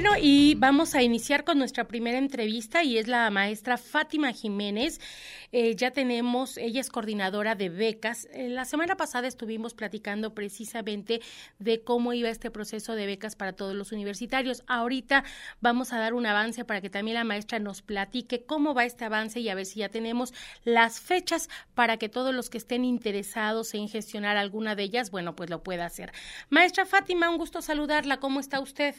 Bueno, y vamos a iniciar con nuestra primera entrevista y es la maestra Fátima Jiménez. Eh, ya tenemos, ella es coordinadora de becas. Eh, la semana pasada estuvimos platicando precisamente de cómo iba este proceso de becas para todos los universitarios. Ahorita vamos a dar un avance para que también la maestra nos platique cómo va este avance y a ver si ya tenemos las fechas para que todos los que estén interesados en gestionar alguna de ellas, bueno, pues lo pueda hacer. Maestra Fátima, un gusto saludarla. ¿Cómo está usted?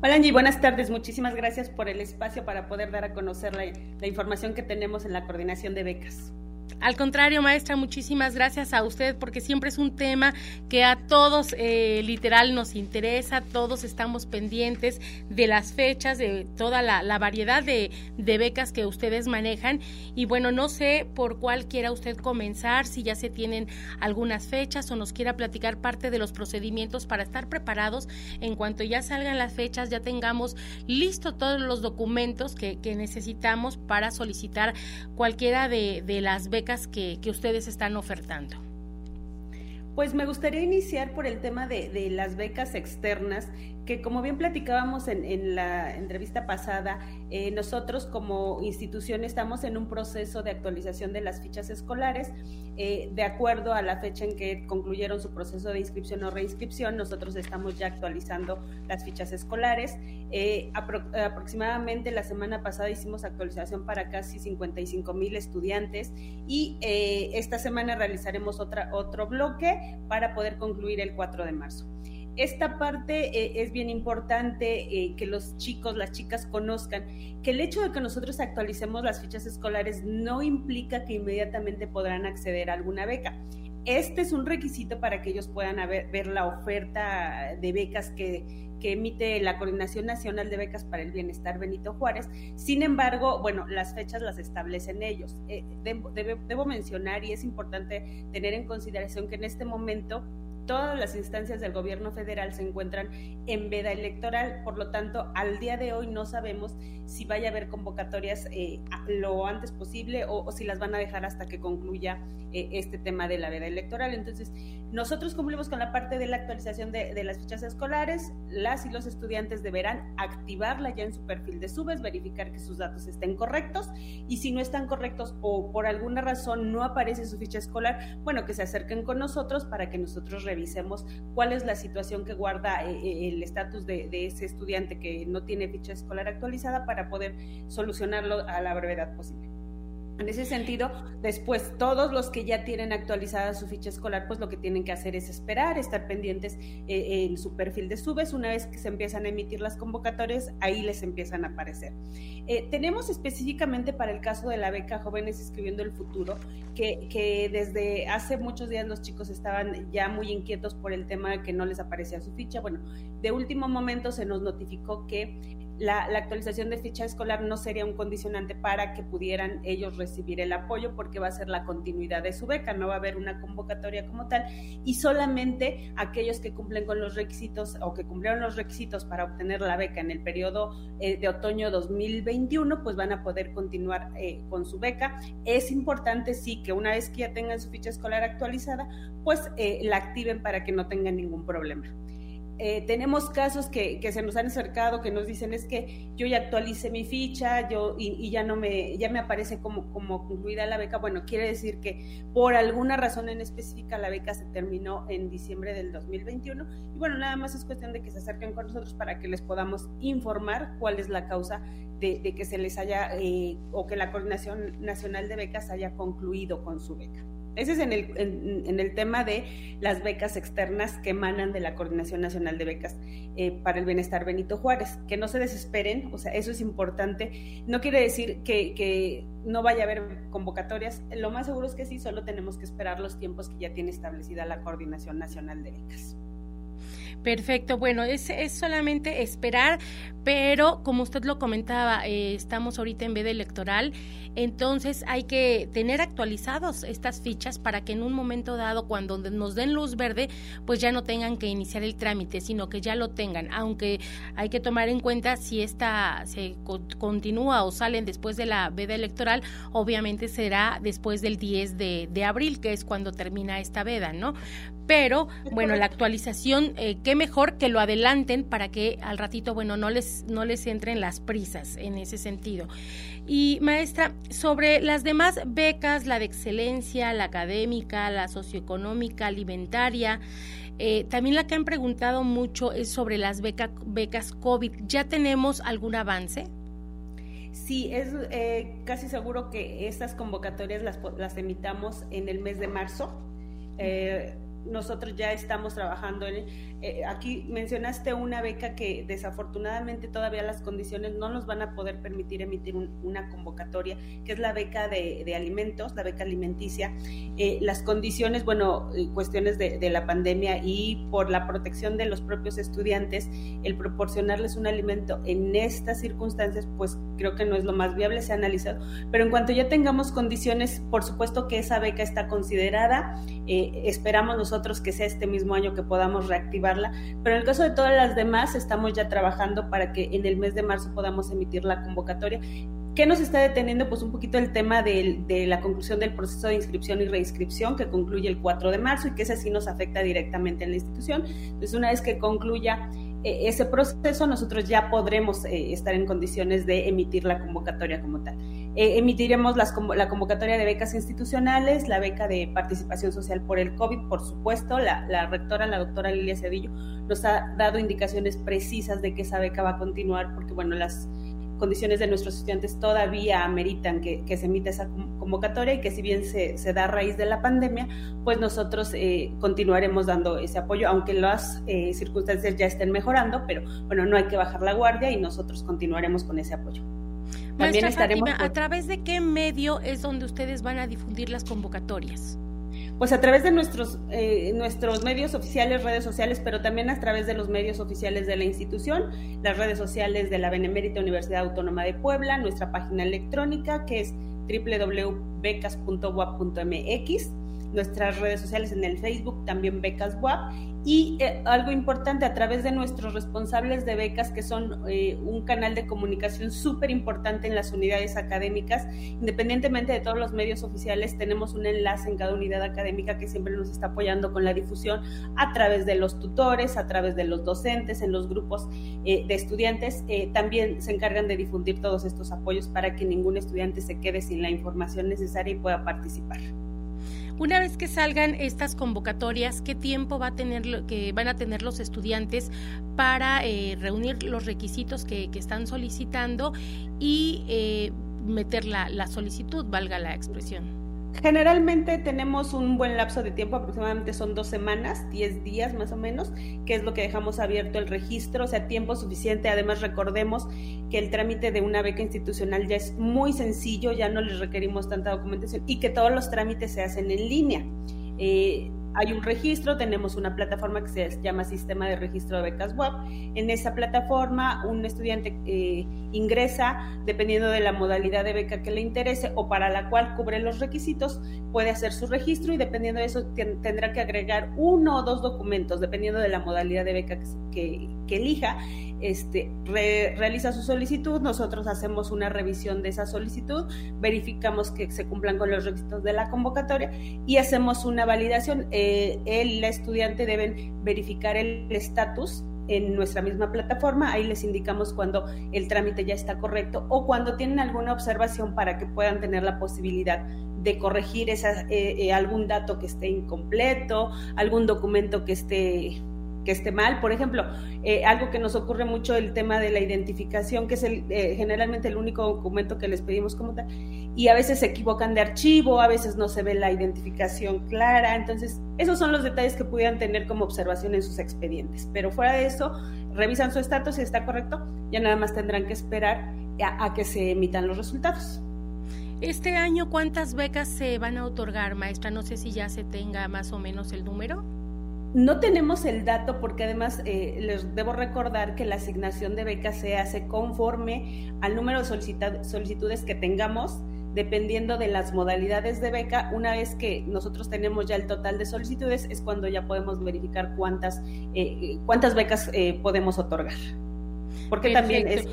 Hola Angie, buenas tardes. Muchísimas gracias por el espacio para poder dar a conocer la, la información que tenemos en la coordinación de becas. Al contrario, maestra, muchísimas gracias a usted porque siempre es un tema que a todos eh, literal nos interesa, todos estamos pendientes de las fechas, de toda la, variedad de, becas que ustedes manejan. Y bueno, no sé por cuál quiera usted comenzar, si ya se tienen algunas fechas o nos quiera platicar parte de los procedimientos para estar preparados. En cuanto ya salgan las fechas, ya tengamos listo todos los documentos que, necesitamos para solicitar cualquiera de las becas que, ustedes están ofertando? Pues me gustaría iniciar por el tema de, las becas externas que como bien platicábamos en, la entrevista pasada, eh, nosotros como institución estamos en un proceso de actualización de las fichas escolares. Eh, de acuerdo a la fecha en que concluyeron su proceso de inscripción o reinscripción, nosotros estamos ya actualizando las fichas escolares. Eh, aproximadamente la semana pasada hicimos actualización para casi 55 mil estudiantes y esta semana realizaremos otro bloque para poder concluir el 4 de marzo esta parte eh, es bien importante eh, que los chicos, las chicas conozcan que el hecho de que nosotros actualicemos las fichas escolares no implica que inmediatamente podrán acceder a alguna beca. Este es un requisito para que ellos puedan ver la oferta de becas que, emite la Coordinación Nacional de Becas para el Bienestar Benito Juárez. Sin embargo, bueno, las fechas las establecen ellos. Eh, debo mencionar y es importante tener en consideración que en este momento todas las instancias del gobierno federal se encuentran en veda electoral, por lo tanto, al día de hoy no sabemos si vaya a haber convocatorias eh, lo antes posible o, si las van a dejar hasta que concluya eh, este tema de la veda electoral. Entonces, nosotros cumplimos con la parte de la actualización de, las fichas escolares, las y los estudiantes deberán activarla ya en su perfil de subes, verificar que sus datos estén correctos. Y si no están correctos o por alguna razón no aparece su ficha escolar, bueno, que se acerquen con nosotros para que nosotros revisemos revisemos cuál es la situación que guarda eh, eh, el estatus de, ese estudiante que no tiene ficha escolar actualizada para poder solucionarlo a la brevedad posible. En ese sentido, después todos los que ya tienen actualizada su ficha escolar, pues lo que tienen que hacer es esperar, estar pendientes eh, en su perfil de subes. Una vez que se empiezan a emitir las convocatorias, ahí les empiezan a aparecer. Eh, tenemos específicamente para el caso de la beca Jóvenes Escribiendo el Futuro, que, que desde hace muchos días los chicos estaban ya muy inquietos por el tema de que no les aparecía su ficha. Bueno, de último momento se nos notificó que la, actualización de ficha escolar no sería un condicionante para que pudieran ellos recibir el apoyo porque va a ser la continuidad de su beca, no va a haber una convocatoria como tal y solamente aquellos que cumplen con los requisitos o que cumplieron los requisitos para obtener la beca en el periodo eh, de otoño 2021 pues van a poder continuar eh, con su beca. Es importante sí que una vez que ya tengan su ficha escolar actualizada pues eh, la activen para que no tengan ningún problema. Eh, tenemos casos que, se nos han acercado que nos dicen es que yo ya actualicé mi ficha yo y, ya no me ya me aparece como concluida la beca bueno quiere decir que por alguna razón en específica la beca se terminó en diciembre del 2021 y bueno nada más es cuestión de que se acerquen con nosotros para que les podamos informar cuál es la causa de, que se les haya eh, o que la coordinación nacional de becas haya concluido con su beca ese es en el, en, el tema de las becas externas que emanan de la Coordinación Nacional de Becas eh, para el Bienestar Benito Juárez. Que no se desesperen, o sea, eso es importante. No quiere decir que, que no vaya a haber convocatorias. Lo más seguro es que sí, solo tenemos que esperar los tiempos que ya tiene establecida la Coordinación Nacional de Becas. Perfecto, bueno, es, es solamente esperar, pero como usted lo comentaba, eh, estamos ahorita en veda electoral, entonces hay que tener actualizados estas fichas para que en un momento dado, cuando nos den luz verde, pues ya no tengan que iniciar el trámite, sino que ya lo tengan, aunque hay que tomar en cuenta si esta se continúa o salen después de la veda electoral, obviamente será después del 10 de, de abril, que es cuando termina esta veda, ¿no? Pero, bueno, la actualización, eh, qué mejor que lo adelanten para que al ratito, bueno, no les, no les entren las prisas en ese sentido. Y maestra, sobre las demás becas, la de excelencia, la académica, la socioeconómica, alimentaria, eh, también la que han preguntado mucho es sobre las becas COVID. ¿Ya tenemos algún avance? Sí, es eh, casi seguro que estas convocatorias las, las emitamos en el mes de marzo. Eh, nosotros ya estamos trabajando en... Eh, aquí mencionaste una beca que desafortunadamente todavía las condiciones no nos van a poder permitir emitir una convocatoria, que es la beca de, alimentos, la beca alimenticia. Eh, las condiciones, bueno, eh, cuestiones de, la pandemia y por la protección de los propios estudiantes, el proporcionarles un alimento en estas circunstancias, pues creo que no es lo más viable, se ha analizado. Pero en cuanto ya tengamos condiciones, por supuesto que esa beca está considerada, esperamos nosotros que sea este mismo año que podamos reactivarla, pero en el caso de todas las demás estamos ya trabajando para que en el mes de marzo podamos emitir la convocatoria. ¿Qué nos está deteniendo? Pues un poquito el tema de, de, la conclusión del proceso de inscripción y reinscripción que concluye el 4 de marzo y que ese sí nos afecta directamente en la institución. Entonces, una vez que concluya ese proceso, nosotros ya podremos eh, estar en condiciones de emitir la convocatoria como tal. Eh, emitiremos las, la convocatoria de becas institucionales, la beca de participación social por el COVID, por supuesto. La, la, rectora, la doctora Lilia Cedillo, nos ha dado indicaciones precisas de que esa beca va a continuar, porque bueno, las condiciones de nuestros estudiantes todavía ameritan que, se emita esa convocatoria y que si bien se, da a raíz de la pandemia, pues nosotros eh, continuaremos dando ese apoyo, aunque las eh, circunstancias ya estén mejorando, pero bueno, no hay que bajar la guardia y nosotros continuaremos con ese apoyo. También estaremos ¿a través de qué medio es donde ustedes van a difundir las convocatorias? Pues a través de nuestros, eh, nuestros medios oficiales, redes sociales, pero también a través de los medios oficiales de la institución, las redes sociales de la Benemérita Universidad Autónoma de Puebla, nuestra página electrónica que es www.becas.wap.mx nuestras redes sociales en el Facebook, también Becas WAP, y eh, algo importante a través de nuestros responsables de becas, que son eh, un canal de comunicación súper importante en las unidades académicas, independientemente de todos los medios oficiales, tenemos un enlace en cada unidad académica que siempre nos está apoyando con la difusión a través de los tutores, a través de los docentes, en los grupos eh, de estudiantes, también se encargan de difundir todos estos apoyos para que ningún estudiante se quede sin la información necesaria y pueda participar. Una vez que salgan estas convocatorias, ¿qué tiempo va a tener que van a tener los estudiantes para eh, reunir los requisitos que, están solicitando y eh, meter la solicitud, valga la expresión? Generalmente tenemos un buen lapso de tiempo, aproximadamente son dos semanas, diez días más o menos, que es lo que dejamos abierto el registro, o sea, tiempo suficiente. Además, recordemos que el trámite de una beca institucional ya es muy sencillo, ya no les requerimos tanta documentación y que todos los trámites se hacen en línea. Eh, hay un registro, tenemos una plataforma que se llama Sistema de Registro de Becas Web. En esa plataforma, un estudiante eh, ingresa, dependiendo de la modalidad de beca que le interese o para la cual cubre los requisitos, puede hacer su registro y dependiendo de eso tendrá que agregar uno o dos documentos, dependiendo de la modalidad de beca que elija este, realiza su solicitud, nosotros hacemos una revisión de esa solicitud, verificamos que se cumplan con los requisitos de la convocatoria y hacemos una validación. Eh, el estudiante deben verificar el estatus en nuestra misma plataforma, ahí les indicamos cuando el trámite ya está correcto o cuando tienen alguna observación para que puedan tener la posibilidad de corregir esa, eh, eh, algún dato que esté incompleto, algún documento que esté que esté mal. Por ejemplo, eh, algo que nos ocurre mucho el tema de la identificación, que es el, eh, generalmente el único documento que les pedimos como tal, y a veces se equivocan de archivo, a veces no se ve la identificación clara. Entonces, esos son los detalles que pudieran tener como observación en sus expedientes. Pero fuera de eso, revisan su estatus si está correcto, ya nada más tendrán que esperar a que se emitan los resultados. Este año, ¿cuántas becas se van a otorgar, maestra? No sé si ya se tenga más o menos el número. No tenemos el dato porque además eh, les debo recordar que la asignación de becas se hace conforme al número de solicitudes que tengamos, dependiendo de las modalidades de beca. Una vez que nosotros tenemos ya el total de solicitudes, es cuando ya podemos verificar cuántas, eh, cuántas becas eh, podemos otorgar. Porque también es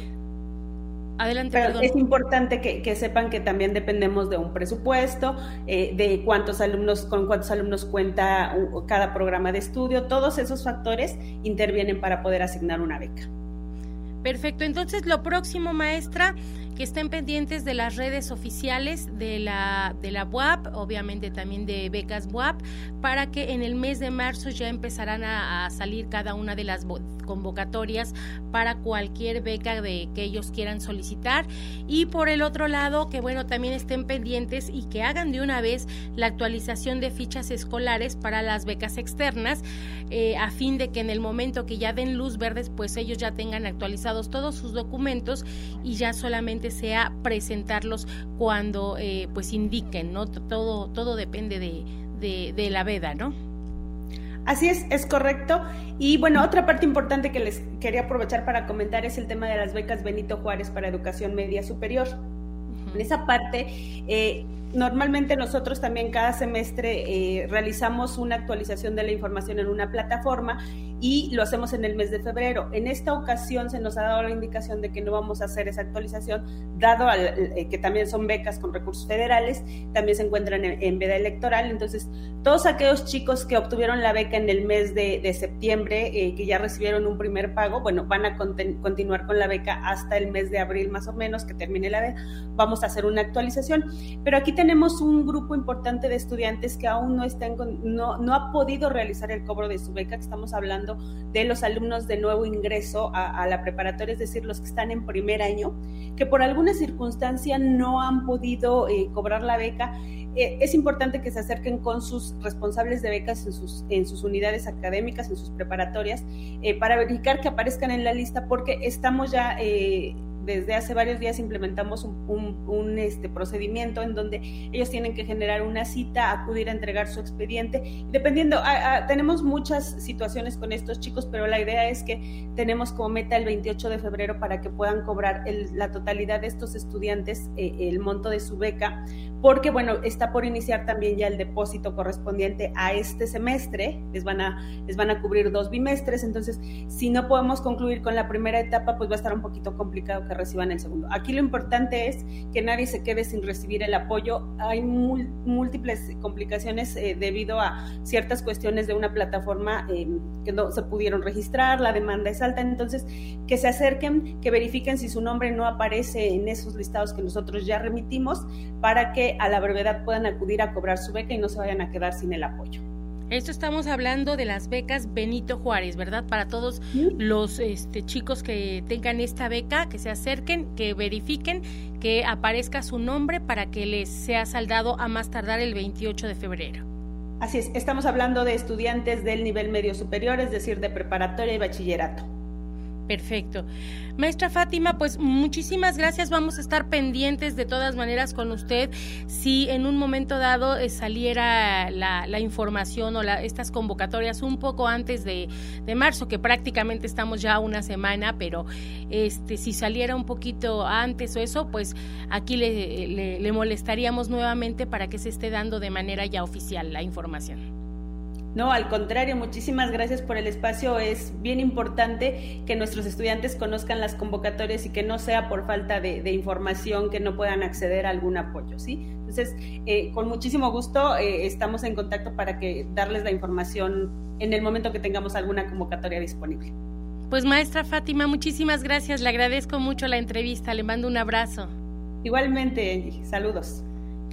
Adelante, Pero Es importante que, sepan que también dependemos de un presupuesto, eh, de cuántos alumnos, con cuántos alumnos cuenta cada programa de estudio. Todos esos factores intervienen para poder asignar una beca. Perfecto. Entonces, lo próximo, maestra, que estén pendientes de las redes oficiales de la, de la BUAP, obviamente también de becas BUAP, para que en el mes de marzo ya empezarán a, salir cada una de las convocatorias para cualquier beca de que ellos quieran solicitar. Y por el otro lado, que bueno, también estén pendientes y que hagan de una vez la actualización de fichas escolares para las becas externas, eh, a fin de que en el momento que ya den luz verdes, pues ellos ya tengan todos sus documentos y ya solamente sea presentarlos cuando eh, pues indiquen, ¿no? Todo, todo depende de, de, la veda, ¿no? Así es, es correcto. Y bueno, otra parte importante que les quería aprovechar para comentar es el tema de las becas Benito Juárez para educación media superior. En esa parte, eh, normalmente nosotros también cada semestre eh, realizamos una actualización de la información en una plataforma y lo hacemos en el mes de febrero. En esta ocasión se nos ha dado la indicación de que no vamos a hacer esa actualización, dado eh, que también son becas con recursos federales, también se encuentran en, veda electoral. Entonces, todos aquellos chicos que obtuvieron la beca en el mes de, septiembre, eh, que ya recibieron un primer pago, bueno, van a continuar con la beca hasta el mes de abril más o menos, que termine la beca. Vamos a hacer una actualización. Pero aquí tenemos un grupo importante de estudiantes que aún no, están no, no ha podido realizar el cobro de su beca, estamos hablando de los alumnos de nuevo ingreso a, la preparatoria, es decir, los que están en primer año, que por alguna circunstancia no han podido eh, cobrar la beca. Eh, es importante que se acerquen con sus responsables de becas en sus, en sus unidades académicas, en sus preparatorias, eh, para verificar que aparezcan en la lista, porque estamos ya desde hace varios días implementamos un, este, procedimiento en donde ellos tienen que generar una cita, acudir a entregar su expediente. Dependiendo, tenemos muchas situaciones con estos chicos, pero la idea es que tenemos como meta el 28 de febrero para que puedan cobrar la totalidad de estos estudiantes eh, el monto de su beca, porque bueno, está por iniciar también ya el depósito correspondiente a este semestre, les van a, les van a cubrir dos bimestres, entonces si no podemos concluir con la primera etapa, pues va a estar un poquito complicado que reciban el segundo. Aquí lo importante es que nadie se quede sin recibir el apoyo. Hay múltiples complicaciones eh, debido a ciertas cuestiones de una plataforma eh, que no se pudieron registrar, la demanda es alta, entonces que se acerquen, que verifiquen si su nombre no aparece en esos listados que nosotros ya remitimos para que a la brevedad puedan acudir a cobrar su beca y no se vayan a quedar sin el apoyo. Esto estamos hablando de las becas Benito Juárez, ¿verdad? Para todos los este, chicos que tengan esta beca, que se acerquen, que verifiquen, que aparezca su nombre para que les sea saldado a más tardar el 28 de febrero. Así es, estamos hablando de estudiantes del nivel medio superior, es decir, de preparatoria y bachillerato. Perfecto. Maestra Fátima, pues muchísimas gracias. Vamos a estar pendientes de todas maneras con usted. Si en un momento dado eh, saliera la, información o estas convocatorias un poco antes de, marzo, que prácticamente estamos ya una semana, pero este si saliera un poquito antes o eso, pues aquí le molestaríamos nuevamente para que se esté dando de manera ya oficial la información. No, al contrario, muchísimas gracias por el espacio. Es bien importante que nuestros estudiantes conozcan las convocatorias y que no sea por falta de, información que no puedan acceder a algún apoyo, ¿sí? Entonces, eh, con muchísimo gusto eh, estamos en contacto para que darles la información en el momento que tengamos alguna convocatoria disponible. Pues maestra Fátima, muchísimas gracias. Le agradezco mucho la entrevista. Le mando un abrazo. Igualmente, saludos.